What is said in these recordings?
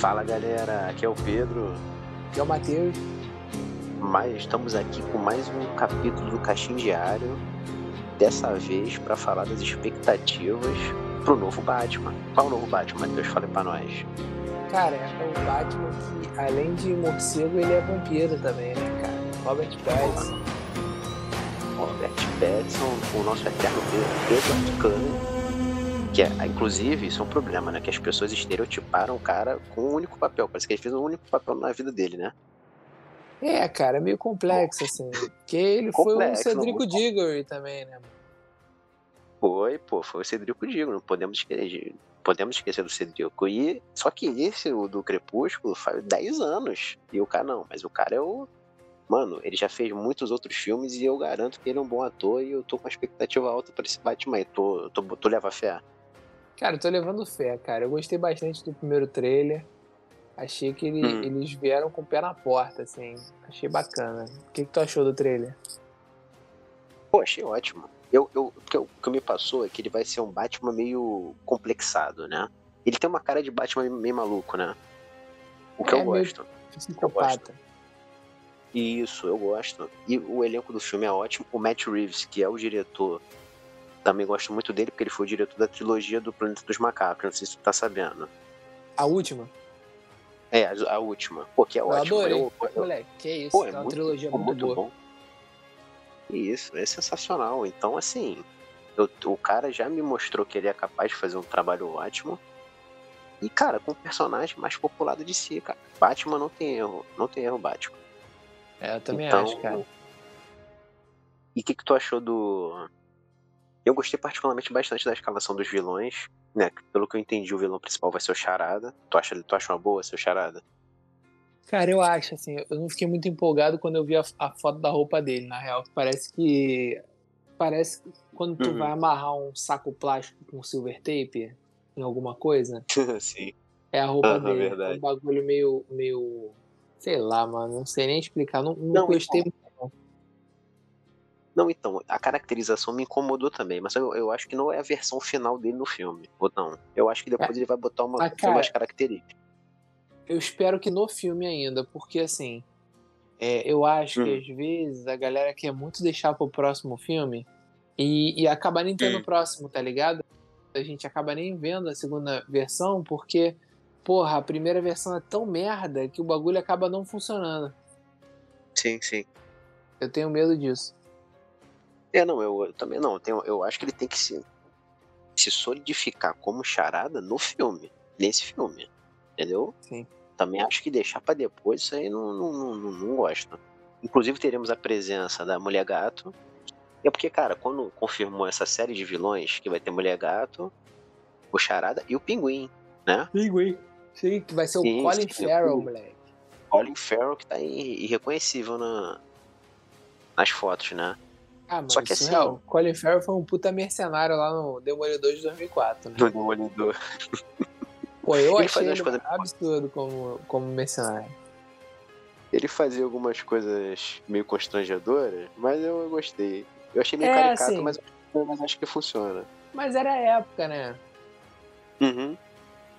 Fala galera, aqui é o Pedro. Aqui é o Matheus. Mas estamos aqui com mais um capítulo do Caixinho Diário. Dessa vez para falar das expectativas pro novo Batman. Qual o novo Batman, Matheus? Fale pra nós. Cara, é o Batman que, além de morcego, ele é vampiro também, né, cara? Robert Pattinson. Robert Pattinson, o nosso eterno Edward Cullen que é, inclusive, isso é um problema, né? Que as pessoas estereotiparam o cara com um único papel. Parece que ele fez um único papel na vida dele, né? É, cara, é meio complexo, assim. Porque ele complexo, foi o Cedrico Diggory também, né? Foi, pô, foi o Cedrico Diggory. Não podemos esquecer, podemos esquecer do Cedrico. E, só que esse, o do Crepúsculo, faz 10 anos. E o cara não, mas o cara é o. Mano, ele já fez muitos outros filmes e eu garanto que ele é um bom ator e eu tô com uma expectativa alta pra esse Batman. Eu tô, tô, tô leva fé. Cara, eu tô levando fé, cara. Eu gostei bastante do primeiro trailer. Achei que ele, hum. eles vieram com o pé na porta, assim. Achei bacana. O que, que tu achou do trailer? Pô, achei ótimo. Eu, eu, o, que, o que me passou é que ele vai ser um Batman meio complexado, né? Ele tem uma cara de Batman meio maluco, né? O que é, eu gosto. Psicopata. Isso, eu gosto. E o elenco do filme é ótimo. O Matt Reeves, que é o diretor também gosto muito dele porque ele foi o diretor da trilogia do Planeta dos Macacos. Não sei se tu tá sabendo. A última? É, a, a última. Pô, que é eu ótimo. Adorei. Eu, eu, Moleque, que isso. Pô, é, é uma muito, trilogia muito, muito boa. Bom. Isso, é sensacional. Então, assim, eu, o cara já me mostrou que ele é capaz de fazer um trabalho ótimo. E, cara, com o personagem mais populado de si, cara. Batman não tem erro. Não tem erro, Batman. É, eu também então, acho, cara. E o que, que tu achou do, eu gostei particularmente bastante da escalação dos vilões, né? Pelo que eu entendi, o vilão principal vai ser o Charada. Tu acha, tu acha uma boa ser o Charada? Cara, eu acho, assim, eu não fiquei muito empolgado quando eu vi a, a foto da roupa dele, na real. Parece que. Parece que quando tu uhum. vai amarrar um saco plástico com silver tape em alguma coisa. Sim. É a roupa uhum, dele. Verdade. É um bagulho meio, meio. Sei lá, mano. Não sei nem explicar. Não, não, não gostei então, não, então, a caracterização me incomodou também, mas eu, eu acho que não é a versão final dele no filme. Ou não. Eu acho que depois é. ele vai botar uma, ah, cara, umas características. Eu espero que no filme ainda, porque assim. É, eu acho hum. que às vezes a galera quer muito deixar pro próximo filme e, e acaba nem tendo hum. o próximo, tá ligado? A gente acaba nem vendo a segunda versão porque, porra, a primeira versão é tão merda que o bagulho acaba não funcionando. Sim, sim. Eu tenho medo disso. É, não, eu, eu também não. Eu, tenho, eu acho que ele tem que se, se solidificar como charada no filme. Nesse filme. Entendeu? Sim. Também acho que deixar para depois, isso aí não, não, não, não gosto. Inclusive teremos a presença da Mulher Gato. É porque, cara, quando confirmou essa série de vilões, que vai ter Mulher Gato, o Charada e o Pinguim, né? Pinguim. Sim, que vai ser o sim, Colin sim, Farrell, o moleque. Colin Farrell que tá irreconhecível na, nas fotos, né? Ah, Só que assim. Real, Colin Farrell foi um puta mercenário lá no Demolidor de 2004. Né? No Demolidor. Pô, eu ele achei ele coisas... absurdo como, como mercenário. Ele fazia algumas coisas meio constrangedoras, mas eu gostei. Eu achei meio é, caricato, assim, mas, mas acho que funciona. Mas era a época, né? Uhum.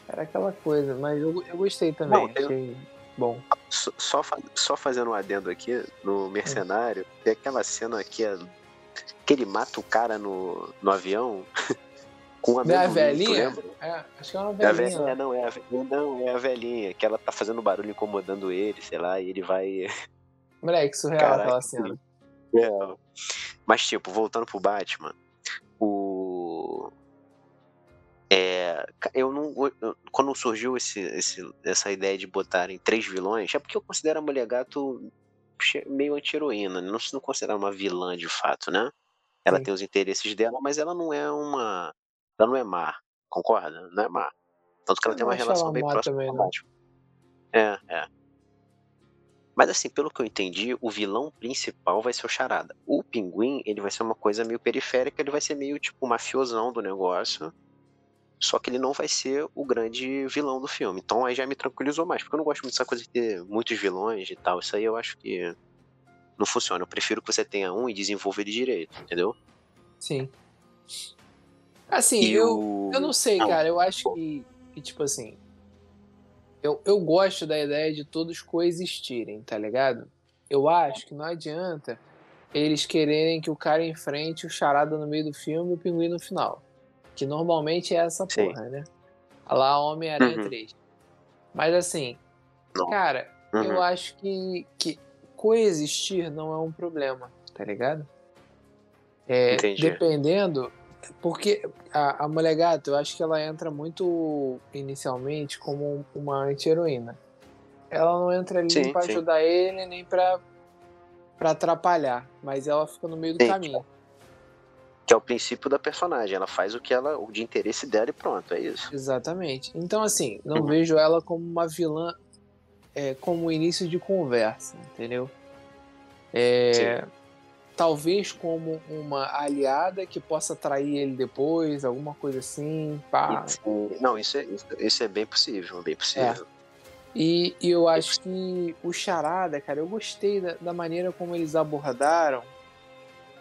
Era aquela coisa, mas eu, eu gostei também. Não, achei... Bom. Só, só fazendo um adendo aqui, no Mercenário, tem aquela cena que é que ele mata o cara no, no avião com a mesma. É a velhinha? É, acho que é uma velhinha. É a velhinha não, é a, não, é a velhinha, que ela tá fazendo barulho incomodando ele, sei lá, e ele vai. Moleque, surreal Caraca, aquela cena. É. Mas, tipo, voltando pro Batman, o. É, eu não. Eu, quando surgiu esse, esse, essa ideia de botarem três vilões, é porque eu considero a Mulher Gato meio anti-heroína, não se não considerar uma vilã de fato, né? Ela Sim. tem os interesses dela, mas ela não é uma. Ela não é má, concorda? Não é má. Tanto que ela eu tem uma relação bem próxima também, com o Batman. É, é. Mas assim, pelo que eu entendi, o vilão principal vai ser o Charada. O Pinguim, ele vai ser uma coisa meio periférica, ele vai ser meio tipo mafiosão do negócio. Só que ele não vai ser o grande vilão do filme. Então aí já me tranquilizou mais, porque eu não gosto muito dessa coisa de ter muitos vilões e tal. Isso aí eu acho que não funciona. Eu prefiro que você tenha um e desenvolva ele direito, entendeu? Sim. Assim, eu, eu não sei, não. cara. Eu acho que, que, tipo assim. eu, eu gosto da ideia de todos coexistirem, tá ligado? Eu acho que não adianta eles quererem que o cara enfrente o charada no meio do filme e o pinguim no final. Que normalmente é essa Sim. porra, né? Lá Homem-Aranha uhum. 3. Mas assim, não. cara, uhum. eu acho que, que coexistir não é um problema, tá ligado? É, dependendo, porque a, a Mulher Gato, eu acho que ela entra muito inicialmente como uma anti-heroína. Ela não entra ali sim, pra sim. ajudar ele, nem pra, pra atrapalhar, mas ela fica no meio do sim, caminho. Que é o princípio da personagem, ela faz o que ela, o de interesse dela e pronto, é isso. Exatamente. Então, assim, não uhum. vejo ela como uma vilã, é, como início de conversa, entendeu? É, talvez como uma aliada que possa trair ele depois, alguma coisa assim. Pá. Não, isso é, isso é bem possível, bem possível. É. E, e, eu acho que o Charada, cara, eu gostei da, da maneira como eles abordaram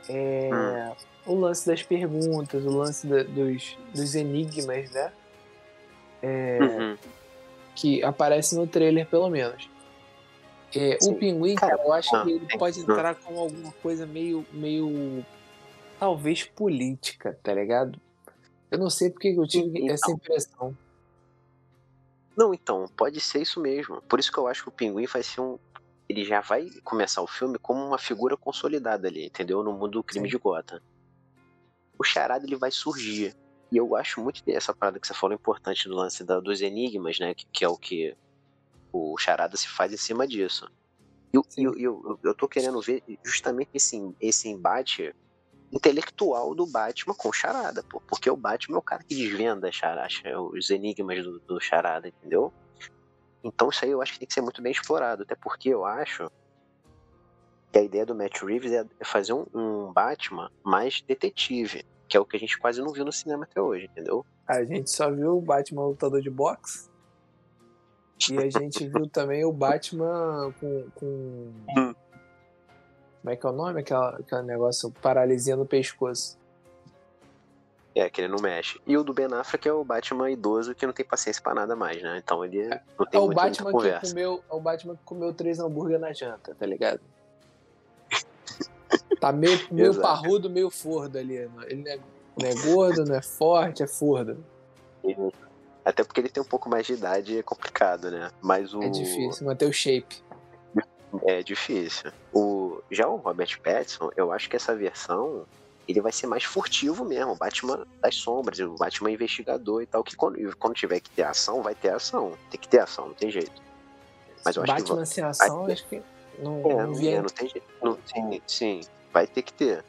é, hum. O lance das perguntas, o lance da, dos, dos enigmas, né? É, uhum. Que aparece no trailer, pelo menos. É, o pinguim, cara, eu acho que ele pode entrar com alguma coisa meio, meio. talvez política, tá ligado? Eu não sei porque eu tive então, essa impressão. Não, então, pode ser isso mesmo. Por isso que eu acho que o pinguim vai ser um. Ele já vai começar o filme como uma figura consolidada ali, entendeu? No mundo do crime Sim. de Gotham. O charada ele vai surgir. E eu acho muito essa parada que você falou importante do lance da, dos enigmas, né? Que, que é o que o Charada se faz em cima disso. E eu, eu, eu, eu tô querendo ver justamente esse, esse embate intelectual do Batman com o Charada, pô, porque o Batman é o cara que desvenda charada, os enigmas do, do Charada, entendeu? Então isso aí eu acho que tem que ser muito bem explorado, até porque eu acho que a ideia do Matt Reeves é, fazer um, um Batman mais detetive, que é o que a gente quase não viu no cinema até hoje, entendeu? A gente só viu o Batman lutador de boxe e a gente viu também o Batman com. com... Hum. Como é que é o nome? Aquela, aquele negócio paralisia no pescoço. É, que ele não mexe. E o do Ben Affleck é o Batman idoso que não tem paciência pra nada mais, né? Então ele é, não tem é o Batman que comeu, É o Batman que comeu três hambúrguer na janta, tá ligado? Tá meio, meio parrudo, meio fordo ali. Ele não é, não é gordo, não é forte, é fordo. Até porque ele tem um pouco mais de idade é complicado, né? Mas o... É difícil manter o shape. É difícil. O... Já o Robert Pattinson, eu acho que essa versão ele vai ser mais furtivo mesmo, Batman das sombras, o Batman investigador e tal, que quando, quando tiver que ter ação, vai ter ação. Tem que ter ação, não tem jeito. Mas eu Batman acho que vai... sem ação, acho que não, é, não, é, não tem jeito. Não, sim, sim, vai ter que ter.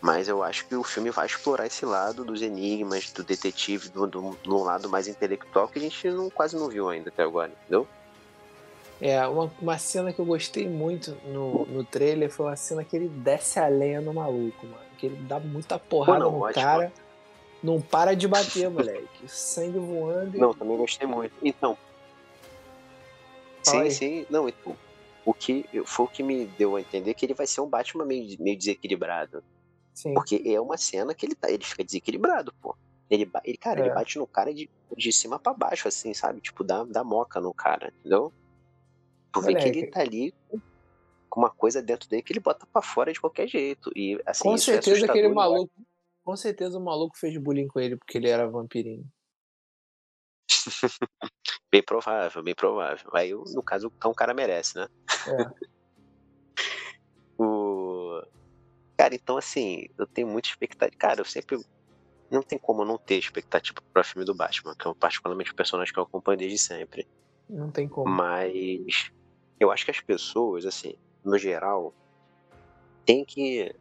Mas eu acho que o filme vai explorar esse lado dos enigmas, do detetive, do, do, do lado mais intelectual que a gente não, quase não viu ainda até agora, entendeu? É, uma, uma cena que eu gostei muito no, no trailer foi uma cena que ele desce a lenha no maluco, mano. Que ele dá muita porrada não, no ótimo. cara. Não para de bater, moleque. Sangue voando. E... Não, também gostei muito. Então. Fala sim, aí. sim. Não, então. O que foi o que me deu a entender que ele vai ser um Batman meio, meio desequilibrado. Sim. Porque é uma cena que ele, tá, ele fica desequilibrado, pô. Ele, ele cara, é. ele bate no cara de, de cima para baixo, assim, sabe? Tipo, dá, dá moca no cara, entendeu? Tu vê que ele tá ali com uma coisa dentro dele que ele bota para fora de qualquer jeito. E, assim, com é certeza é aquele maluco. Com certeza o maluco fez bullying com ele porque ele era vampirinho. bem provável, bem provável. Aí, no caso, então o cara merece, né? É. o... Cara, então assim, eu tenho muita expectativa. Cara, eu sempre. Não tem como não ter expectativa para filme do Batman, que é particularmente o personagem que eu acompanho desde sempre. Não tem como. Mas eu acho que as pessoas, assim, no geral, tem que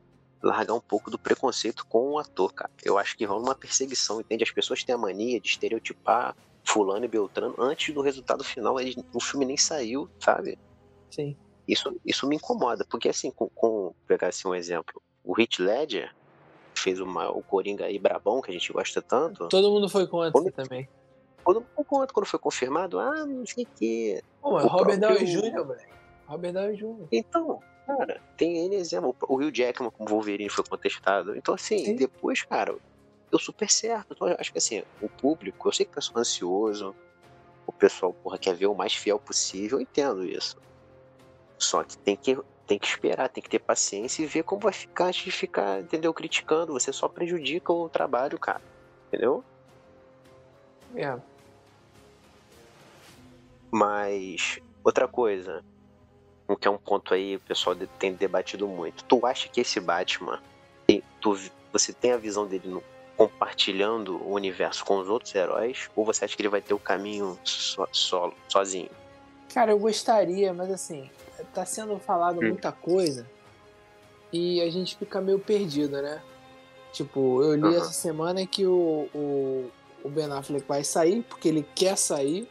largar um pouco do preconceito com o ator, cara. Eu acho que rola uma perseguição, entende? As pessoas têm a mania de estereotipar fulano e Beltrano antes do resultado final. Eles, o filme nem saiu, sabe? Sim. Isso, isso me incomoda, porque assim, com, com pegar assim um exemplo, o Heath Ledger fez uma, o Coringa aí brabão, que a gente gosta tanto. Todo mundo foi contra quando, também. Todo mundo foi contra, quando foi confirmado, ah, não sei o que. Pô, mas Robert Downey Jr., velho. Robert Downey Jr. Então, cara, tem N exemplo. O Rio Jackman como Wolverine foi contestado. Então, assim, Sim. depois, cara, deu super certo. Então, eu acho que assim, o público, eu sei que o pessoal é ansioso, pessoal, porra, quer ver o mais fiel possível, eu entendo isso. Só que tem que, tem que esperar, tem que ter paciência e ver como vai ficar antes de ficar, entendeu, criticando. Você só prejudica o trabalho, cara. Entendeu? É. Mas, outra coisa, o que é um ponto aí, o pessoal tem debatido muito. Tu acha que esse Batman, tu, você tem a visão dele no, compartilhando o universo com os outros heróis? Ou você acha que ele vai ter o caminho so, solo, sozinho? Cara, eu gostaria, mas assim, tá sendo falado hum. muita coisa e a gente fica meio perdido, né? Tipo, eu li uhum. essa semana que o, o, o, Ben Affleck vai sair, porque ele quer sair,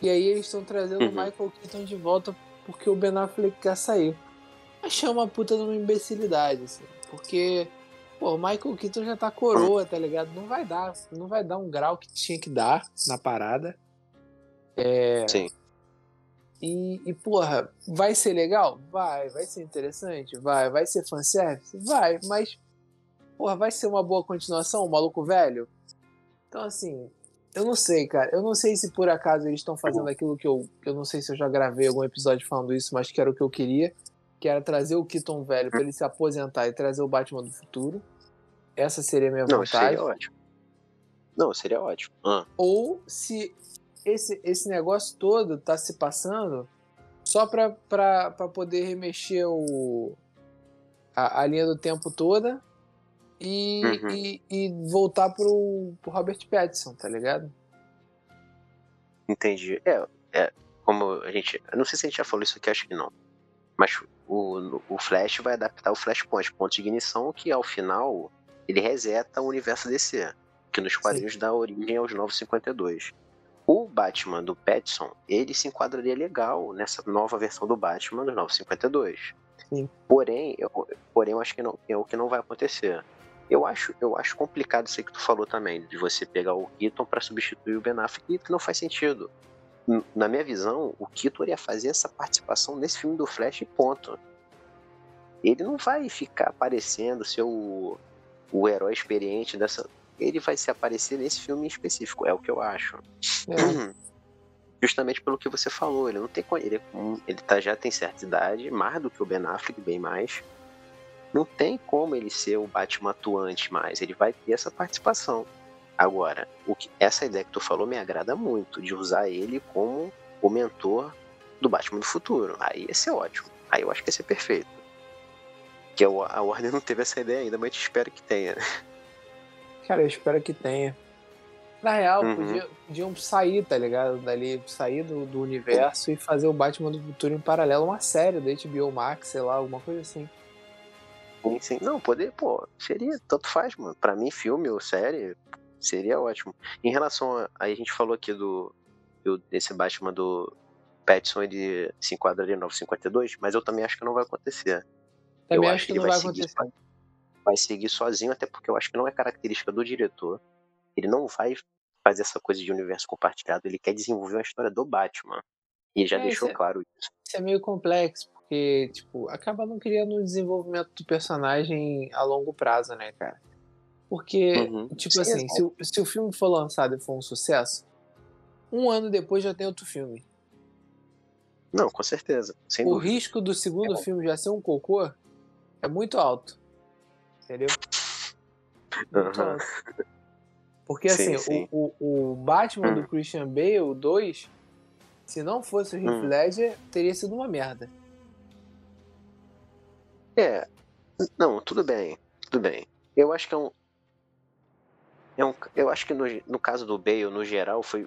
e aí eles estão trazendo uhum. o Michael Keaton de volta porque o Ben Affleck quer sair. Achei uma puta de uma imbecilidade, assim, porque Pô, o Michael Keaton já tá coroa, tá ligado? Não vai dar, não vai dar um grau que tinha que dar na parada. É... Sim. E, e, porra, vai ser legal? Vai. Vai ser interessante? Vai. Vai ser fanservice? Vai. Mas, porra, vai ser uma boa continuação, o maluco velho? Então, assim, eu não sei, cara. Eu não sei se por acaso eles estão fazendo aquilo que eu. Eu não sei se eu já gravei algum episódio falando isso, mas que era o que eu queria que era trazer o Keaton velho para ele se aposentar e trazer o Batman do futuro. Essa seria a minha Não, vontade. Seria ótimo. Não, seria ótimo. Ah. Ou se esse, esse negócio todo tá se passando só pra, pra, pra poder remexer o, a, a linha do tempo toda e, uhum. e, e, voltar pro, pro Robert Pattinson, tá ligado? Entendi. É, é, como a gente. Eu não sei se a gente já falou isso aqui, acho que não. Mas o, o Flash vai adaptar o Flashpoint, ponto de ignição, que ao final ele reseta o universo DC, que nos quadrinhos Sim. dá origem aos 952. O Batman do Pattinson, ele se enquadraria legal nessa nova versão do Batman dos 952. Sim. Porém, eu, porém, eu acho que não, é o que não vai acontecer. Eu acho, eu acho complicado isso aí que tu falou também, de você pegar o Keaton para substituir o Ben Affleck, que não faz sentido na minha visão, o Keaton ia fazer essa participação nesse filme do Flash ponto. Ele não vai ficar aparecendo ser o, o herói experiente dessa. Ele vai se aparecer nesse filme em específico, é o que eu acho. É. Justamente pelo que você falou, ele não tem ele, ele tá, já tem certa idade, mais do que o Ben Affleck, bem mais. Não tem como ele ser o Batman atuante mais, ele vai ter essa participação. Agora, o que, essa ideia que tu falou me agrada muito, de usar ele como o mentor do Batman do futuro. Aí ia ser ótimo. Aí eu acho que ia ser perfeito. Que a Warner não teve essa ideia ainda, mas espero que tenha. Cara, eu espero que tenha. Na real, uhum. podiam, podiam sair, tá ligado? Dali, sair do, do universo e fazer o Batman do futuro em paralelo, uma série da HBO Max, sei lá, alguma coisa assim. Sim, sim. Não, poder, pô, seria, tanto faz, mano. Pra mim, filme ou série, Seria ótimo. Em relação a. Aí a gente falou aqui do. desse Batman do Petson, ele se enquadraria no 952, mas eu também acho que não vai acontecer. Também eu acho que, que não vai, vai acontecer. Seguir, vai seguir sozinho, até porque eu acho que não é característica do diretor. Ele não vai fazer essa coisa de universo compartilhado, ele quer desenvolver uma história do Batman. E já é, deixou isso é claro isso. Isso é meio complexo, porque, tipo, acaba não criando um desenvolvimento do personagem a longo prazo, né, cara? Porque, uhum. tipo Sim, assim, se, se, o filme for lançado e for um sucesso, um ano depois já tem outro filme. Não, com certeza. o dúvida. risco do segundo é. filme já ser um cocô é muito alto. Entendeu? Muito uhum. alto. Porque sim, assim, sim. O, o, o, Batman do hum. Christian Bale 2, se não fosse o Heath hum. Ledger, teria sido uma merda. É. Não, tudo bem. Tudo bem. Eu acho que é um, é um, eu acho que no, no caso do Bale, no geral, foi,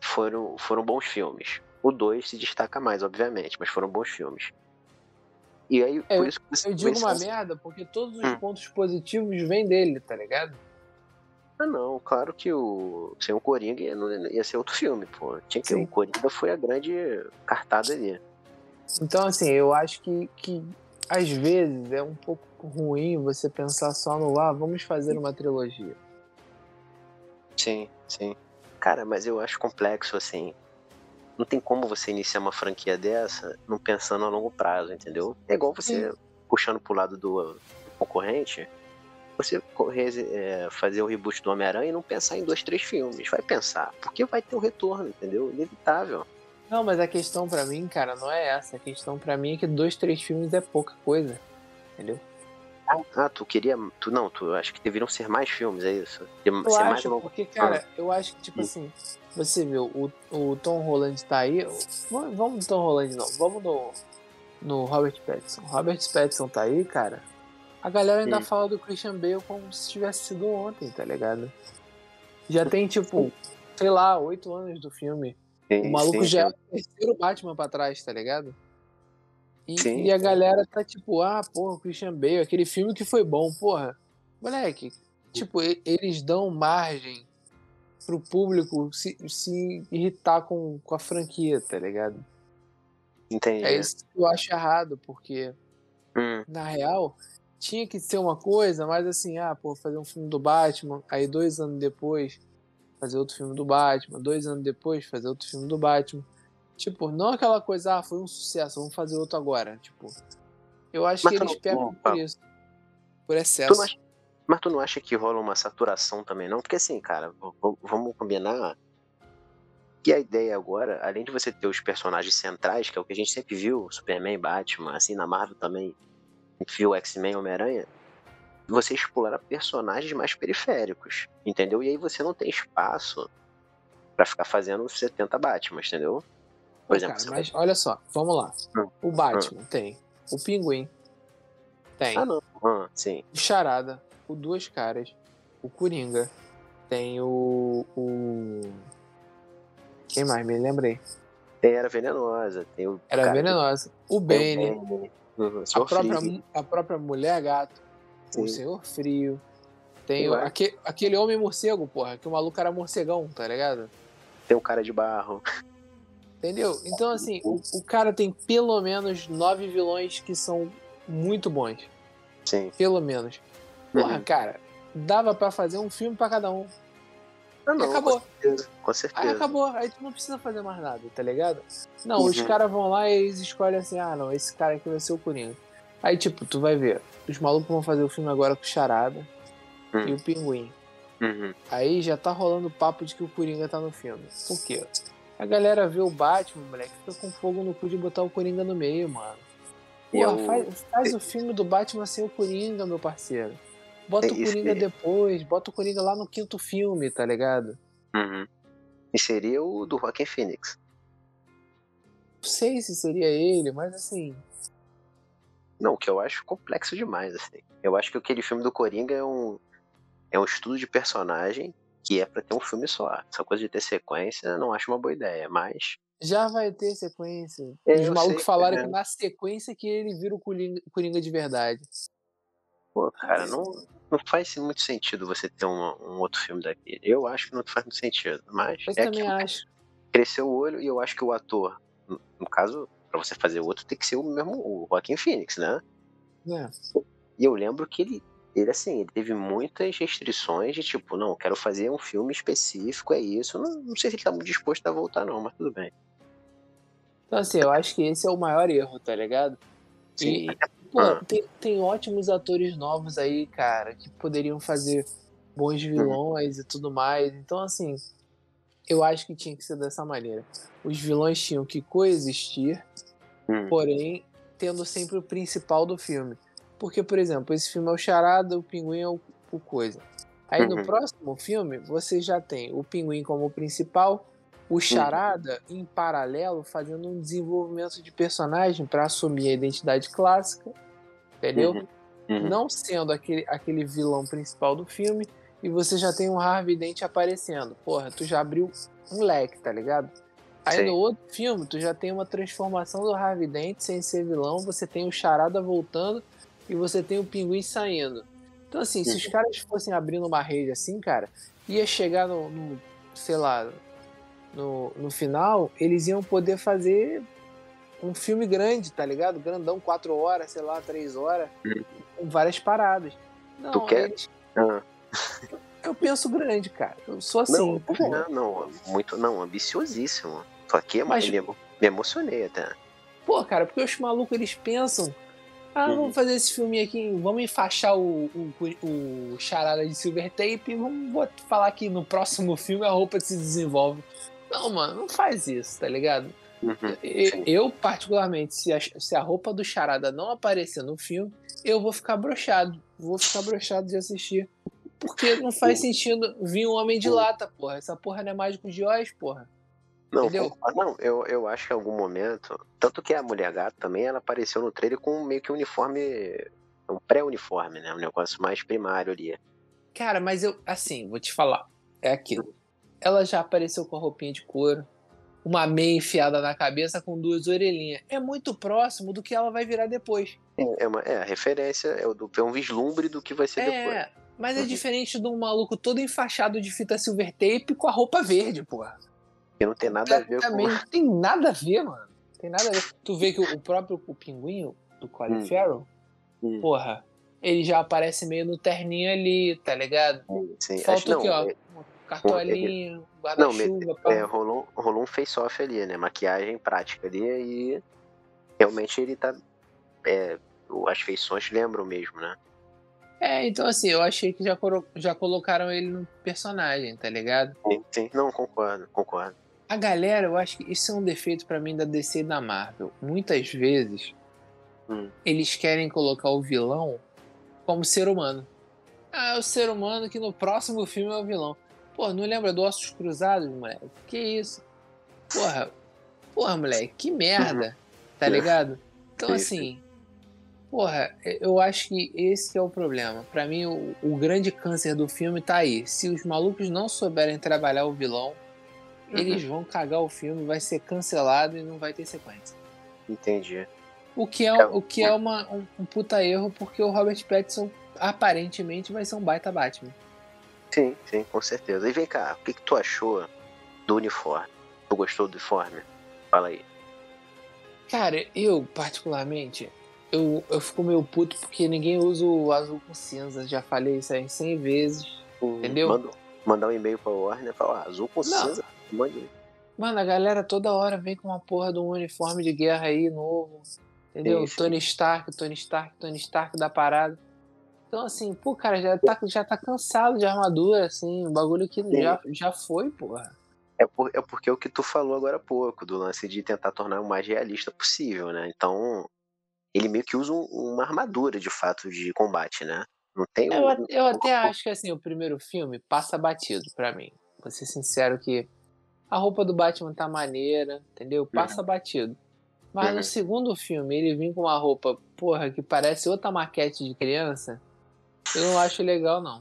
foram, foram bons filmes. O 2 se destaca mais, obviamente, mas foram bons filmes. E aí, é, por isso que você Eu digo uma merda porque todos os hum. pontos positivos vêm dele, tá ligado? Ah, não, claro que o sem o Coringa ia, ia ser outro filme, pô. Tinha que Sim. o Coringa foi a grande cartada ali. Então, assim, eu acho que, que às vezes é um pouco ruim você pensar só no ah, vamos fazer uma trilogia. Sim, sim. Cara, mas eu acho complexo, assim. Não tem como você iniciar uma franquia dessa não pensando a longo prazo, entendeu? É igual você sim. puxando pro lado do, concorrente, você é, fazer o reboot do Homem-Aranha e não pensar em dois, três filmes. Vai pensar, porque vai ter um retorno, entendeu? Inevitável. Não, mas a questão para mim, cara, não é essa. A questão para mim é que dois, três filmes é pouca coisa. Entendeu? Ah, tu queria. Tu não, tu acho que deveriam ser mais filmes, é isso? Eu ser acho, mais porque, cara, ah. eu acho que, tipo hum. assim, você viu, o, o Tom Holland tá aí. Vamos no Tom Holland, não. Vamos no, no Robert Pattinson. Robert Pattinson tá aí, cara. A galera ainda hum. fala do Christian Bale como se tivesse sido ontem, tá ligado? Já tem, tipo, sei lá, oito anos do filme. Sim, o maluco sim, já é o terceiro Batman pra trás, tá ligado? E, e, a galera tá tipo, ah, porra, Christian Bale, aquele filme que foi bom, porra. Moleque, tipo, eles dão margem pro público se, se irritar com, com a franquia, tá ligado? Entendi. É isso que eu acho errado, porque, hum. na real, tinha que ser uma coisa, mas assim, ah, pô, fazer um filme do Batman, aí dois anos depois fazer outro filme do Batman, dois anos depois fazer outro filme do Batman. Tipo, não aquela coisa, ah, foi um sucesso, vamos fazer outro agora. Tipo, eu acho mas que eles não, por isso. Por excesso. Tu acha, mas tu não acha que rola uma saturação também, não? Porque assim, cara, vamos combinar que a ideia agora, além de você ter os personagens centrais, que é o que a gente sempre viu, Superman, Batman, assim, na Marvel também, viu X-Men, Homem-Aranha, você explora personagens mais periféricos, entendeu? E aí você não tem espaço para ficar fazendo 70 Batman, entendeu? Por exemplo, cara, mas vai... olha só, vamos lá. Hum, o Batman hum. tem o Pinguim. Tem. Ah, não. Hum, sim. O Charada, o Duas Caras, o Coringa. Tem o. o... Quem mais? Me lembrei. Tem Era Venenosa. Tem o Era Venenosa. O Bane. Uhum, a, própria, a própria Mulher Gato. Sim. O Senhor Frio. Tem o, aquele, aquele homem morcego, porra, que o maluco era morcegão, tá ligado? Tem o cara de barro. Entendeu? Então, assim, o, o cara tem pelo menos nove vilões que são muito bons. Sim. Pelo menos. Porra, uhum. cara, dava para fazer um filme para cada um. Ah, não, acabou. Com certeza, com certeza. Aí acabou, aí tu não precisa fazer mais nada, tá ligado? Não, uhum. os caras vão lá e eles escolhem assim, ah não, esse cara aqui vai ser o Coringa. Aí, tipo, tu vai ver, os malucos vão fazer o filme agora com o Charada uhum. e o Pinguim. Uhum. Aí já tá rolando o papo de que o Coringa tá no filme. Por quê? A galera vê o Batman, moleque, fica com fogo no cu de botar o Coringa no meio, mano. Porra, eu... faz, faz o filme do Batman sem o Coringa, meu parceiro. Bota é o Coringa depois, bota o Coringa lá no quinto filme, tá ligado? Uhum. E seria o do Joaquin Phoenix. Não sei se seria ele, mas assim. Não, o que eu acho complexo demais, assim. Eu acho que aquele filme do Coringa é um, é um estudo de personagem que é para ter um filme só. Essa coisa de ter sequência, não acho uma boa ideia, mas. Já vai ter sequência. É, Os malucos falaram é. que na sequência que ele vira o Coringa, Coringa de verdade. Pô, cara, não, não faz muito sentido você ter um, um outro filme daquele. Eu acho que não faz muito sentido, mas. Eu é também acho. Cresceu o olho e eu acho que o ator, no, no caso, para você fazer outro, tem que ser o mesmo o Joaquim Phoenix, né? É. E eu lembro que ele ele assim, ele teve muitas restrições de tipo, não, quero fazer um filme específico, é isso. Não, não sei se ele tá muito disposto a voltar, não, mas tudo bem. Então, assim, eu acho que esse é o maior erro, tá ligado? Sim. E, pô, ah. tem, tem ótimos atores novos aí, cara, que poderiam fazer bons uhum. vilões hum. e tudo mais. Então, assim, eu acho que tinha que ser dessa maneira. Os vilões tinham que coexistir, hum. porém, tendo sempre o principal do filme. Porque, por exemplo, esse filme é o Charada, o Pinguim é o, o Coisa. Aí uhum. no próximo filme, você já tem o Pinguim como principal, o uhum. Charada uhum. em paralelo fazendo um desenvolvimento de personagem para assumir a identidade clássica, entendeu? Uhum. uhum. Não sendo aquele, aquele vilão principal do filme, e você já tem um Harvey Dent aparecendo. Porra, tu já abriu um leque, tá ligado? Aí Sim. no outro filme, tu já tem uma transformação do Harvey Dent sem ser vilão, você tem o Charada voltando e você tem o pinguim saindo. Então, assim, se os uhum. caras fossem abrindo uma rede assim, cara, ia chegar no, no sei lá, no, no final, eles iam poder fazer um filme grande, tá ligado? Grandão, quatro horas, sei lá, três horas, uhum. com várias paradas. Não, tu quer? Eles... Ah. Eu penso grande, cara. Eu sou assim. Não, não, não, muito, não, ambiciosíssimo. Só que Mas... me, me emocionei até. Pô, cara, porque os malucos eles pensam Ah, uhum. vamos fazer esse filme aqui, vamos enfaixar o, o, o charada de Silver Tape e vamos falar que no próximo filme a roupa se desenvolve. Não, mano, não faz isso, tá ligado? Uhum, eu, eu, particularmente, se a, se a roupa do charada não aparecer no filme, eu vou ficar brochado. Vou ficar brochado de assistir. Porque não faz sentido vir um homem de lata, porra. Essa porra não é mágico de Oz, porra. Não, não eu, eu acho que em algum momento. Tanto que a mulher gata também ela apareceu no trailer com meio que um uniforme. Um pré-uniforme, né? Um negócio mais primário ali. Cara, mas eu, assim, vou te falar. É aquilo. Ela já apareceu com a roupinha de couro, uma meia enfiada na cabeça com duas orelhinhas. É muito próximo do que ela vai virar depois. É, uma, é a referência, é, do, é um vislumbre do que vai ser é, depois. Mas é uhum. diferente de um maluco todo enfaixado de fita silver tape com a roupa verde, porra. Que não tem nada a ver com... Não tem nada a ver, mano. Tem nada a ver. Tu vê que o próprio o pinguim, do Colin hum. Farrell, hum. porra, ele já aparece meio no terninho ali, tá ligado? Sim, Falta o que, ó? É... Cartolinho, guarda-chuva. É, rolou, rolou um face-off ali, né? Maquiagem prática ali e realmente ele tá. É, as feições lembram mesmo, né? É, então assim, eu achei que já, já colocaram ele no personagem, tá ligado? Sim, sim. Não, concordo, concordo. A galera, eu acho que isso é um defeito para mim da DC e da Marvel. Muitas vezes, hum. eles querem colocar o vilão como ser humano. Ah, é o ser humano que no próximo filme é o vilão. Pô, não lembra do Ossos Cruzados, moleque? Que isso? Porra, porra, moleque, que merda, tá ligado? Então, assim, Porra, eu acho que esse é o problema. Para mim, o, o, grande câncer do filme tá aí. Se os malucos não souberem trabalhar o vilão, uhum. Eles vão cagar o filme, vai ser cancelado e não vai ter sequência. Entendi. O que é, é o que é uma, um, um, puta erro, porque o Robert Pattinson aparentemente vai ser um baita Batman. Sim, sim, com certeza. E vem cá, o que, que tu achou do uniforme? Tu gostou do uniforme? Fala aí. Cara, eu particularmente eu, eu fico meio puto porque ninguém usa o azul com cinza. Já falei isso aí 100 vezes. Hum, entendeu? Manda, mandar um e-mail pra Warner e falar: azul com Não. cinza. Mande. Mano, a galera toda hora vem com uma porra de um uniforme de guerra aí novo. Entendeu? Tony Stark, Tony Stark, Tony Stark da parada. Então, assim, pô, cara, já tá, já tá cansado de armadura, assim, um bagulho que já, já foi, porra. É, por, é porque é o que tu falou agora há pouco, do lance de tentar tornar o mais realista possível, né? Então, ele meio que usa um, uma armadura de fato de combate, né? Não tem um, eu, eu até acho que assim, o primeiro filme passa batido para mim. Vou ser sincero que a roupa do Batman tá maneira, entendeu? Passa uhum. batido. Mas uhum. no segundo filme, ele vem com uma roupa, porra, que parece outra maquete de criança. Eu não acho legal, não.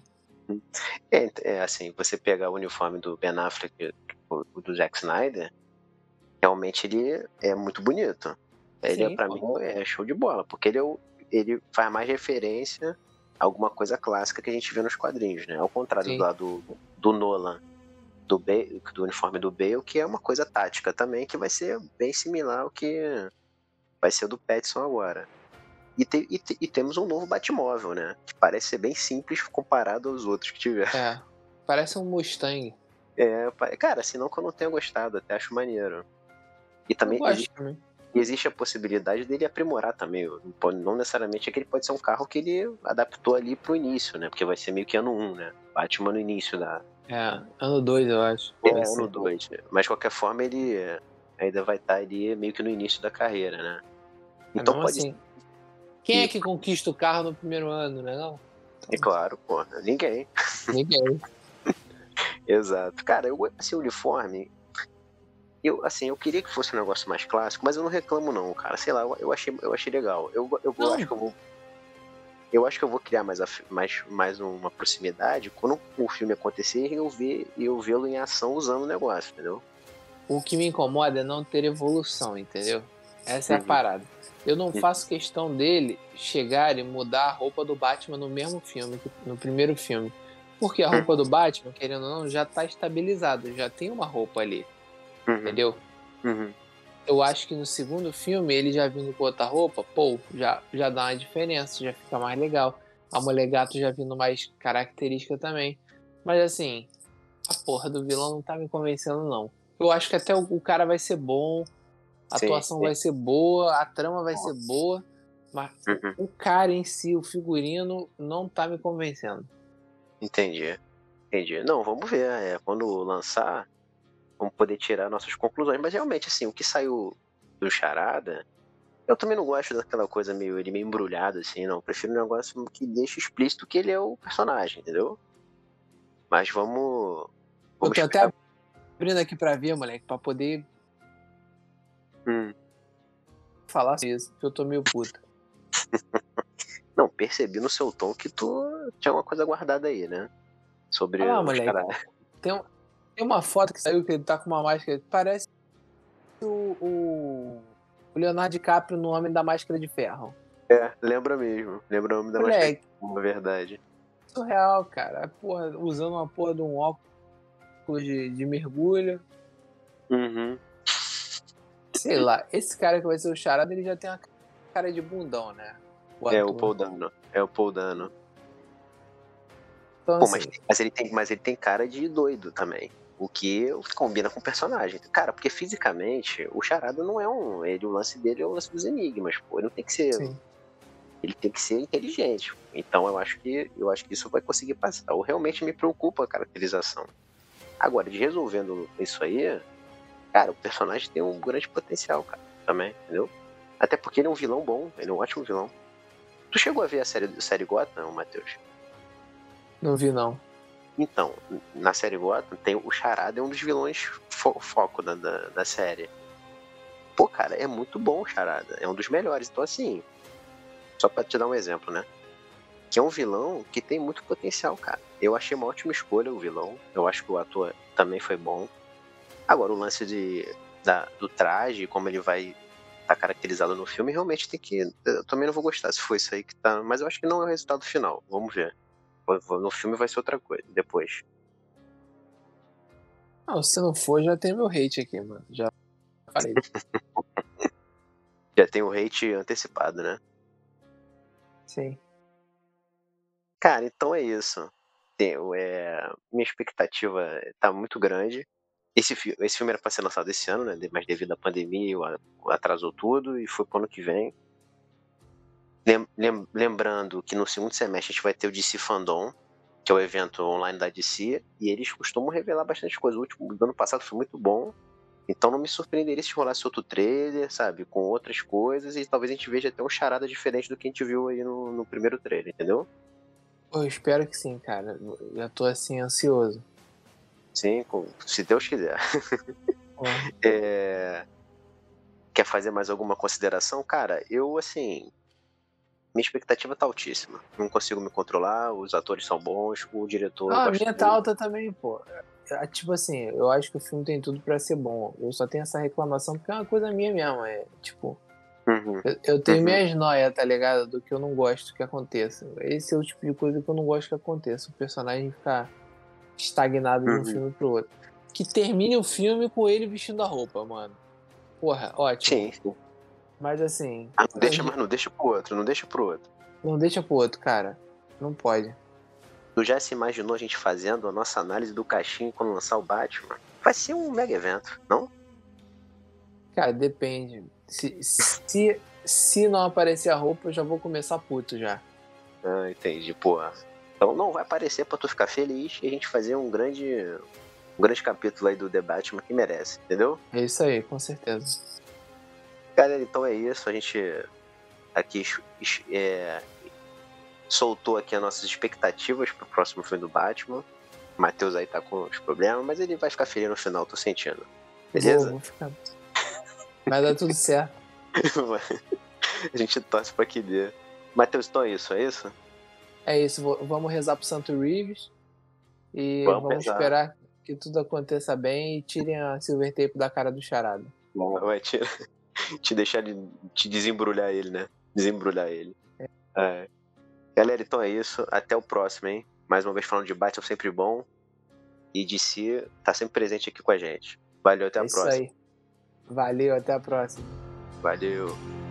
É, é assim, você pegar o uniforme do Ben Affleck, o do Zack Snyder, realmente ele é muito bonito. Ele, Sim, pra mim, é show de bola, porque ele, é ele faz mais referência a alguma coisa clássica que a gente vê nos quadrinhos, né? Ao contrário Sim. do lado do Nolan, do, Bale, do uniforme do Bale, que é uma coisa tática também, que vai ser bem similar ao que vai ser do Petson agora. E, te, e, te, e, temos um novo Batmóvel, né? Que parece ser bem simples comparado aos outros que tiveram. É, parece um Mustang. É, cara, assim, não que eu não tenha gostado, até acho maneiro. E também, gosto também. E existe a possibilidade dele aprimorar também. Não necessariamente é que ele pode ser um carro que ele adaptou ali pro início, né? Porque vai ser meio que ano 1, né? Batman no início da. É, ano 2, eu acho. É, ano 2. Mas de qualquer forma, ele ainda vai estar ali meio que no início da carreira, né? Então pode assim. Quem é que conquista o carro no primeiro ano, né? Não? É claro, pô. Ninguém. Ninguém. Exato. Cara, eu, esse uniforme, eu, assim, eu queria que fosse um negócio mais clássico, mas eu não reclamo não, cara. Sei lá, eu, eu achei, eu achei legal. Eu, eu, eu acho que eu vou. Eu acho que eu vou criar mais, mais, mais uma proximidade quando o filme acontecer e eu ver eu vê-lo em ação usando o negócio, entendeu? O que me incomoda é não ter evolução, entendeu? Essa é a uhum. parada. Eu não uhum. faço questão dele chegar e mudar a roupa do Batman no mesmo filme, no primeiro filme. Porque a uhum. roupa do Batman, querendo ou não, já tá estabilizada, já tem uma roupa ali. Uhum. Entendeu? Uhum. Eu acho que no segundo filme, ele já vindo com outra roupa, pô, já, já dá uma diferença, já fica mais legal. A mulher gato já vindo mais característica também. Mas assim, a porra do vilão não tá me convencendo, não. Eu acho que até o, o cara vai ser bom, a sim, atuação sim. vai ser boa, a trama vai ser boa. Mas uhum. o cara em si, o figurino, não tá me convencendo. Entendi. Entendi. Não, vamos ver. É, quando lançar, vamos poder tirar nossas conclusões. Mas realmente, assim, o que saiu do Charada, eu também não gosto daquela coisa meio, ele meio embrulhado, assim, não. Eu prefiro um negócio que deixe explícito que ele é o personagem, entendeu? Mas vamos. vamos eu tô até abrindo aqui pra ver, moleque, pra poder. Hum. Falar isso, porque eu tô meio puto. não, percebi no seu tom que tu tinha uma coisa guardada aí, né? Sobre ah, moleque, tem, tem uma foto que saiu que ele tá com uma máscara. Parece o, o, o Leonardo DiCaprio no Homem da Máscara de Ferro. É, lembra mesmo. Lembra o Homem da Moleque. Máscara de Ferro, verdade. Surreal, cara. Porra, usando uma porra de um óculos de, de mergulho. Uhum. Sei lá, esse cara que vai ser o charada, ele já tem uma cara de bundão, né? O é o Paul Dano. É o Paul Dano. Então, Pô, assim, mas, mas, ele tem, mas ele tem cara de doido também. O que combina com o personagem. Cara, porque fisicamente, o Charada não é um. Ele, o lance dele é o lance dos enigmas, pô. Ele não tem que ser. Sim. Ele tem que ser inteligente. Então eu acho que eu acho que isso vai conseguir passar. Ou realmente me preocupa a caracterização. Agora, de resolvendo isso aí, cara, o personagem tem um grande potencial, cara, também, entendeu? Até porque ele é um vilão bom, ele é um ótimo vilão. Tu chegou a ver a série, a série Gotham, Matheus? Não vi, não. Então, na série Gotham, tem o Charada, é um dos vilões fo foco da, da, da, série. Pô, cara, é muito bom o Charada. É um dos melhores. Então, assim, só pra te dar um exemplo, né? Que é um vilão que tem muito potencial, cara. Eu achei uma ótima escolha o vilão. Eu acho que o ator também foi bom. Agora, o lance de, da, do traje, como ele vai estar tá caracterizado no filme, realmente tem que. Eu também não vou gostar se foi isso aí que tá. Mas eu acho que não é o resultado final. Vamos ver. No filme vai ser outra coisa, depois. Não, se não for, já tem meu hate aqui, mano. Já falei. já tem o hate antecipado, né? Sim. Cara, então é isso. É, minha expectativa tá muito grande. Esse, esse filme era para ser lançado esse ano, né? Mas devido à pandemia, atrasou tudo e foi pro ano que vem. Lembrando que no segundo semestre a gente vai ter o DC Fandom, que é o evento online da DC, e eles costumam revelar bastante coisa. O último do ano passado foi muito bom, então não me surpreenderia se rolasse outro trailer, sabe, com outras coisas, e talvez a gente veja até um charada diferente do que a gente viu aí no, no primeiro trailer, entendeu? Eu espero que sim, cara. Já tô assim, ansioso. Sim, se Deus quiser. É... Quer fazer mais alguma consideração? Cara, eu assim minha expectativa tá altíssima. Não consigo me controlar, os atores são bons, o diretor. Ah, a minha tá alta também, pô. É, tipo assim, eu acho que o filme tem tudo para ser bom. Eu só tenho essa reclamação porque é uma coisa minha mesmo. É tipo. Uhum. Eu, eu, tenho uhum. minhas noias, tá ligado? Do que eu não gosto que aconteça. Esse é o tipo de coisa que eu não gosto que aconteça. O personagem ficar estagnado uhum. de um filme pro outro. Que termine o filme com ele vestindo a roupa, mano. Porra, ótimo. Sim. Mas assim. Ah, não deixa, mas não deixa pro outro, não deixa pro outro. Não deixa pro outro, cara. Não pode. Tu já se imaginou a gente fazendo a nossa análise do caixinho quando lançar o Batman? Vai ser um mega evento, não? Cara, depende. Se, se, se não aparecer a roupa, eu já vou começar puto já. Ah, entendi, porra. Então não vai aparecer pra tu ficar feliz e a gente fazer um grande. Um grande capítulo aí do The Batman que merece, entendeu? É isso aí, com certeza. Galera, então é isso. A gente aqui é, soltou aqui as nossas expectativas pro próximo filme do Batman. O Matheus aí tá com os problemas, mas ele vai ficar feliz no final, tô sentindo. Beleza? Vou, vou ficar. Vai dar tudo certo. a gente torce pra que dê. Matheus, então é isso, é isso? É isso, vamos rezar pro Santo Reeves e vamos, vamos esperar que tudo aconteça bem e tirem a Silver Tape da cara do charada. Bom, vai tirar te deixar de te desembrulhar ele, né? Desembrulhar ele. É. é. Galera, então é isso. Até o próximo, hein? Mais uma vez falando de Batman sempre bom. E de si tá sempre presente aqui com a gente. Valeu, até a é próxima. Isso aí. Valeu, até a próxima. Valeu.